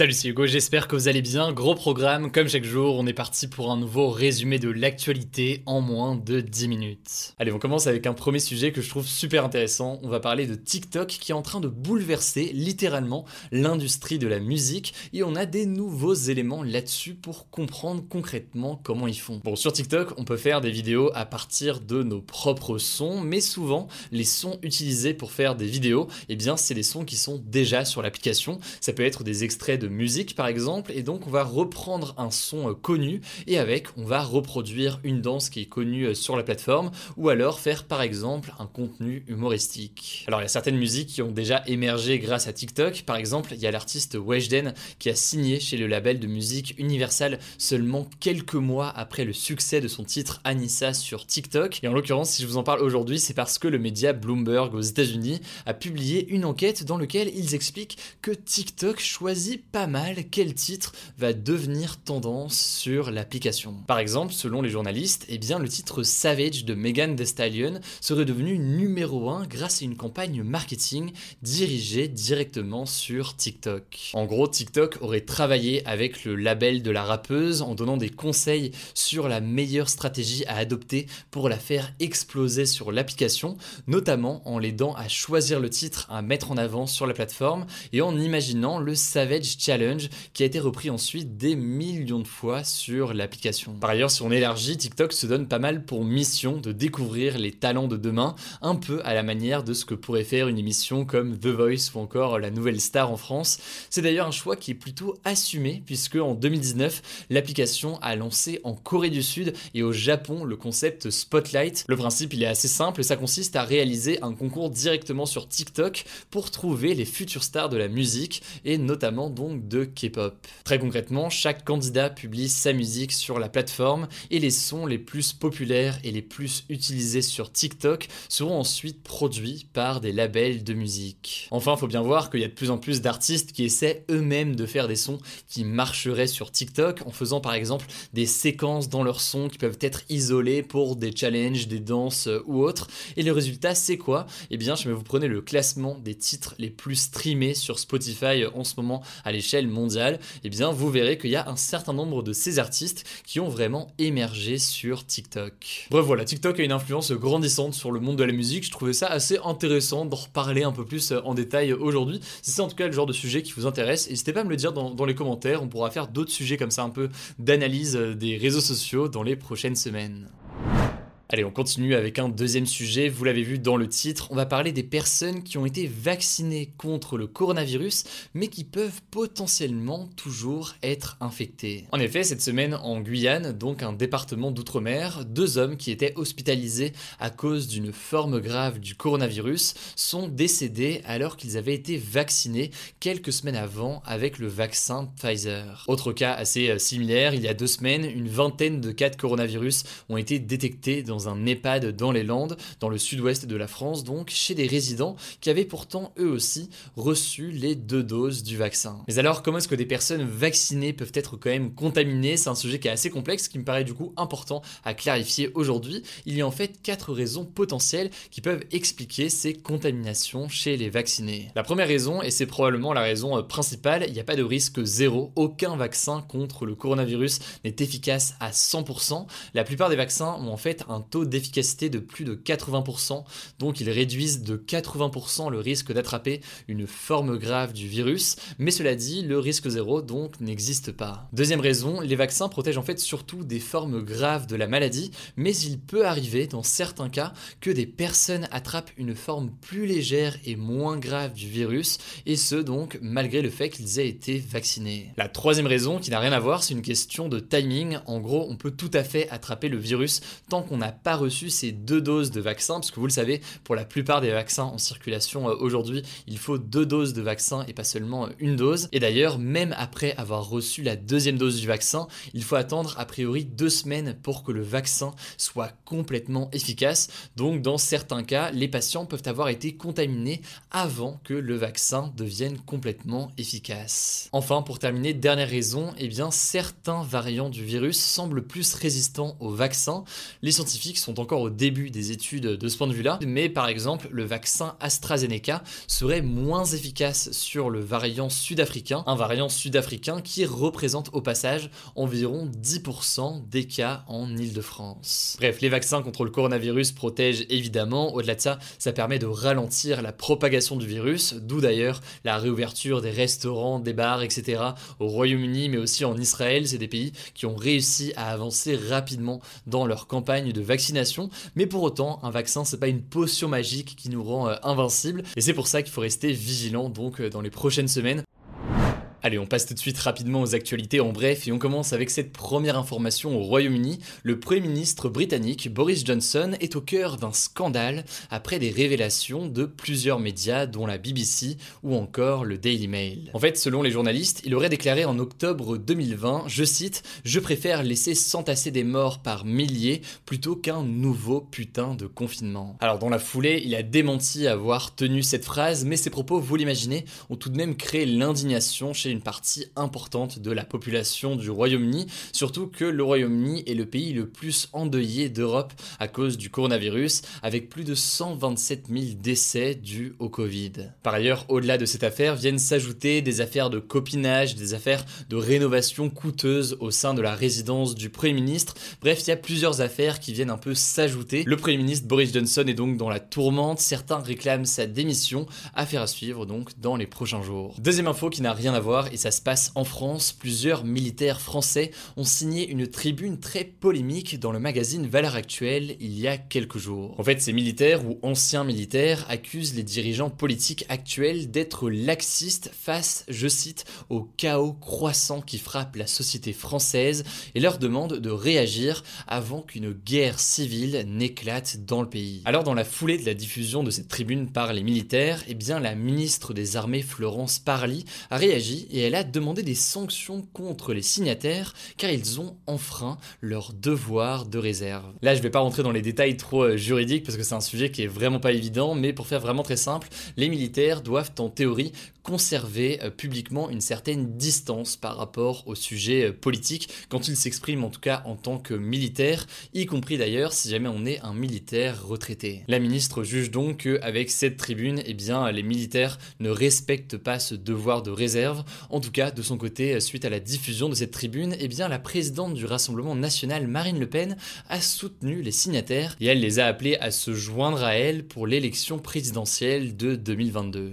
Salut, c'est Hugo, j'espère que vous allez bien. Gros programme, comme chaque jour, on est parti pour un nouveau résumé de l'actualité en moins de 10 minutes. Allez, on commence avec un premier sujet que je trouve super intéressant. On va parler de TikTok qui est en train de bouleverser littéralement l'industrie de la musique et on a des nouveaux éléments là-dessus pour comprendre concrètement comment ils font. Bon, sur TikTok, on peut faire des vidéos à partir de nos propres sons, mais souvent, les sons utilisés pour faire des vidéos, eh bien, c'est les sons qui sont déjà sur l'application. Ça peut être des extraits de musique par exemple, et donc on va reprendre un son euh, connu et avec on va reproduire une danse qui est connue euh, sur la plateforme ou alors faire par exemple un contenu humoristique. Alors il y a certaines musiques qui ont déjà émergé grâce à TikTok, par exemple il y a l'artiste Weshden qui a signé chez le label de musique Universal seulement quelques mois après le succès de son titre Anissa sur TikTok. Et en l'occurrence si je vous en parle aujourd'hui c'est parce que le média Bloomberg aux États-Unis a publié une enquête dans laquelle ils expliquent que TikTok choisit pas mal quel titre va devenir tendance sur l'application. Par exemple, selon les journalistes, eh bien, le titre Savage de Megan Thee Stallion serait devenu numéro 1 grâce à une campagne marketing dirigée directement sur TikTok. En gros, TikTok aurait travaillé avec le label de la rappeuse en donnant des conseils sur la meilleure stratégie à adopter pour la faire exploser sur l'application, notamment en l'aidant à choisir le titre à mettre en avant sur la plateforme et en imaginant le Savage Challenge challenge qui a été repris ensuite des millions de fois sur l'application. Par ailleurs, si on élargit, TikTok se donne pas mal pour mission de découvrir les talents de demain, un peu à la manière de ce que pourrait faire une émission comme The Voice ou encore La Nouvelle Star en France. C'est d'ailleurs un choix qui est plutôt assumé puisque en 2019, l'application a lancé en Corée du Sud et au Japon le concept Spotlight. Le principe il est assez simple, ça consiste à réaliser un concours directement sur TikTok pour trouver les futures stars de la musique et notamment donc de K-pop. Très concrètement, chaque candidat publie sa musique sur la plateforme et les sons les plus populaires et les plus utilisés sur TikTok seront ensuite produits par des labels de musique. Enfin, faut bien voir qu'il y a de plus en plus d'artistes qui essaient eux-mêmes de faire des sons qui marcheraient sur TikTok en faisant par exemple des séquences dans leurs sons qui peuvent être isolées pour des challenges, des danses euh, ou autres. Et le résultat, c'est quoi? Eh bien, je vais vous prenez le classement des titres les plus streamés sur Spotify en ce moment à l'échelle mondiale, eh bien vous verrez qu'il y a un certain nombre de ces artistes qui ont vraiment émergé sur TikTok. Bref voilà, TikTok a une influence grandissante sur le monde de la musique, je trouvais ça assez intéressant d'en reparler un peu plus en détail aujourd'hui. Si c'est en tout cas le genre de sujet qui vous intéresse, n'hésitez pas à me le dire dans, dans les commentaires, on pourra faire d'autres sujets comme ça un peu d'analyse des réseaux sociaux dans les prochaines semaines. Allez, on continue avec un deuxième sujet. Vous l'avez vu dans le titre, on va parler des personnes qui ont été vaccinées contre le coronavirus, mais qui peuvent potentiellement toujours être infectées. En effet, cette semaine en Guyane, donc un département d'outre-mer, deux hommes qui étaient hospitalisés à cause d'une forme grave du coronavirus sont décédés alors qu'ils avaient été vaccinés quelques semaines avant avec le vaccin Pfizer. Autre cas assez euh, similaire, il y a deux semaines, une vingtaine de cas de coronavirus ont été détectés dans un EHPAD dans les Landes, dans le sud-ouest de la France, donc chez des résidents qui avaient pourtant eux aussi reçu les deux doses du vaccin. Mais alors, comment est-ce que des personnes vaccinées peuvent être quand même contaminées? C'est un sujet qui est assez complexe, qui me paraît du coup important à clarifier aujourd'hui. Il y a en fait quatre raisons potentielles qui peuvent expliquer ces contaminations chez les vaccinés. La première raison, et c'est probablement la raison euh, principale, il n'y a pas de risque zéro. Aucun vaccin contre le coronavirus n'est efficace à 100%. La plupart des vaccins ont en fait un taux d'efficacité de plus de 80%, donc ils réduisent de 80% le risque d'attraper une forme grave du virus, mais cela dit, le risque zéro donc n'existe pas. Deuxième raison, les vaccins protègent en fait surtout des formes graves de la maladie, mais il peut arriver dans certains cas que des personnes attrapent une forme plus légère et moins grave du virus, et ce donc malgré le fait qu'ils aient été vaccinés. La troisième raison, qui n'a rien à voir, c'est une question de timing. En gros, on peut tout à fait attraper le virus tant qu'on n'a pas reçu ces deux doses de vaccin, parce que vous le savez, pour la plupart des vaccins en circulation euh, aujourd'hui, il faut deux doses de vaccin et pas seulement euh, une dose. Et d'ailleurs, même après avoir reçu la deuxième dose du vaccin, il faut attendre a priori deux semaines pour que le vaccin soit complètement efficace. Donc dans certains cas, les patients peuvent avoir été contaminés avant que le vaccin devienne complètement efficace. Enfin, pour terminer, dernière raison, eh bien certains variants du virus semblent plus résistants au vaccin. Les scientifiques sont encore au début des études de ce point de vue-là, mais par exemple, le vaccin AstraZeneca serait moins efficace sur le variant sud-africain, un variant sud-africain qui représente au passage environ 10% des cas en Île-de-France. Bref, les vaccins contre le coronavirus protègent évidemment, au-delà de ça, ça permet de ralentir la propagation du virus, d'où d'ailleurs la réouverture des restaurants, des bars, etc. au Royaume-Uni, mais aussi en Israël, c'est des pays qui ont réussi à avancer rapidement dans leur campagne de vaccination, mais pour autant, un vaccin, c'est pas une potion magique qui nous rend euh, invincible, et c'est pour ça qu'il faut rester vigilant donc euh, dans les prochaines semaines. Allez, on passe tout de suite rapidement aux actualités en bref et on commence avec cette première information au Royaume-Uni. Le Premier ministre britannique Boris Johnson est au cœur d'un scandale après des révélations de plusieurs médias dont la BBC ou encore le Daily Mail. En fait, selon les journalistes, il aurait déclaré en octobre 2020, je cite, Je préfère laisser s'entasser des morts par milliers plutôt qu'un nouveau putain de confinement. Alors dans la foulée, il a démenti avoir tenu cette phrase, mais ses propos, vous l'imaginez, ont tout de même créé l'indignation chez une partie importante de la population du Royaume-Uni, surtout que le Royaume-Uni est le pays le plus endeuillé d'Europe à cause du coronavirus, avec plus de 127 000 décès dus au Covid. Par ailleurs, au-delà de cette affaire, viennent s'ajouter des affaires de copinage, des affaires de rénovation coûteuse au sein de la résidence du Premier ministre. Bref, il y a plusieurs affaires qui viennent un peu s'ajouter. Le Premier ministre Boris Johnson est donc dans la tourmente, certains réclament sa démission, affaire à suivre donc dans les prochains jours. Deuxième info qui n'a rien à voir et ça se passe en France. Plusieurs militaires français ont signé une tribune très polémique dans le magazine Valeurs Actuelles il y a quelques jours. En fait, ces militaires ou anciens militaires accusent les dirigeants politiques actuels d'être laxistes face, je cite, au chaos croissant qui frappe la société française et leur demandent de réagir avant qu'une guerre civile n'éclate dans le pays. Alors dans la foulée de la diffusion de cette tribune par les militaires, eh bien la ministre des Armées Florence Parly a réagi et elle a demandé des sanctions contre les signataires car ils ont enfreint leur devoir de réserve. Là, je vais pas rentrer dans les détails trop euh, juridiques parce que c'est un sujet qui est vraiment pas évident, mais pour faire vraiment très simple, les militaires doivent en théorie conserver euh, publiquement une certaine distance par rapport au sujet euh, politique quand ils s'expriment en tout cas en tant que militaires, y compris d'ailleurs si jamais on est un militaire retraité. La ministre juge donc qu'avec cette tribune, eh bien, les militaires ne respectent pas ce devoir de réserve. En tout cas, de son côté, suite à la diffusion de cette tribune, eh la présidente du Rassemblement national, Marine Le Pen, a soutenu les signataires et elle les a appelés à se joindre à elle pour l'élection présidentielle de 2022.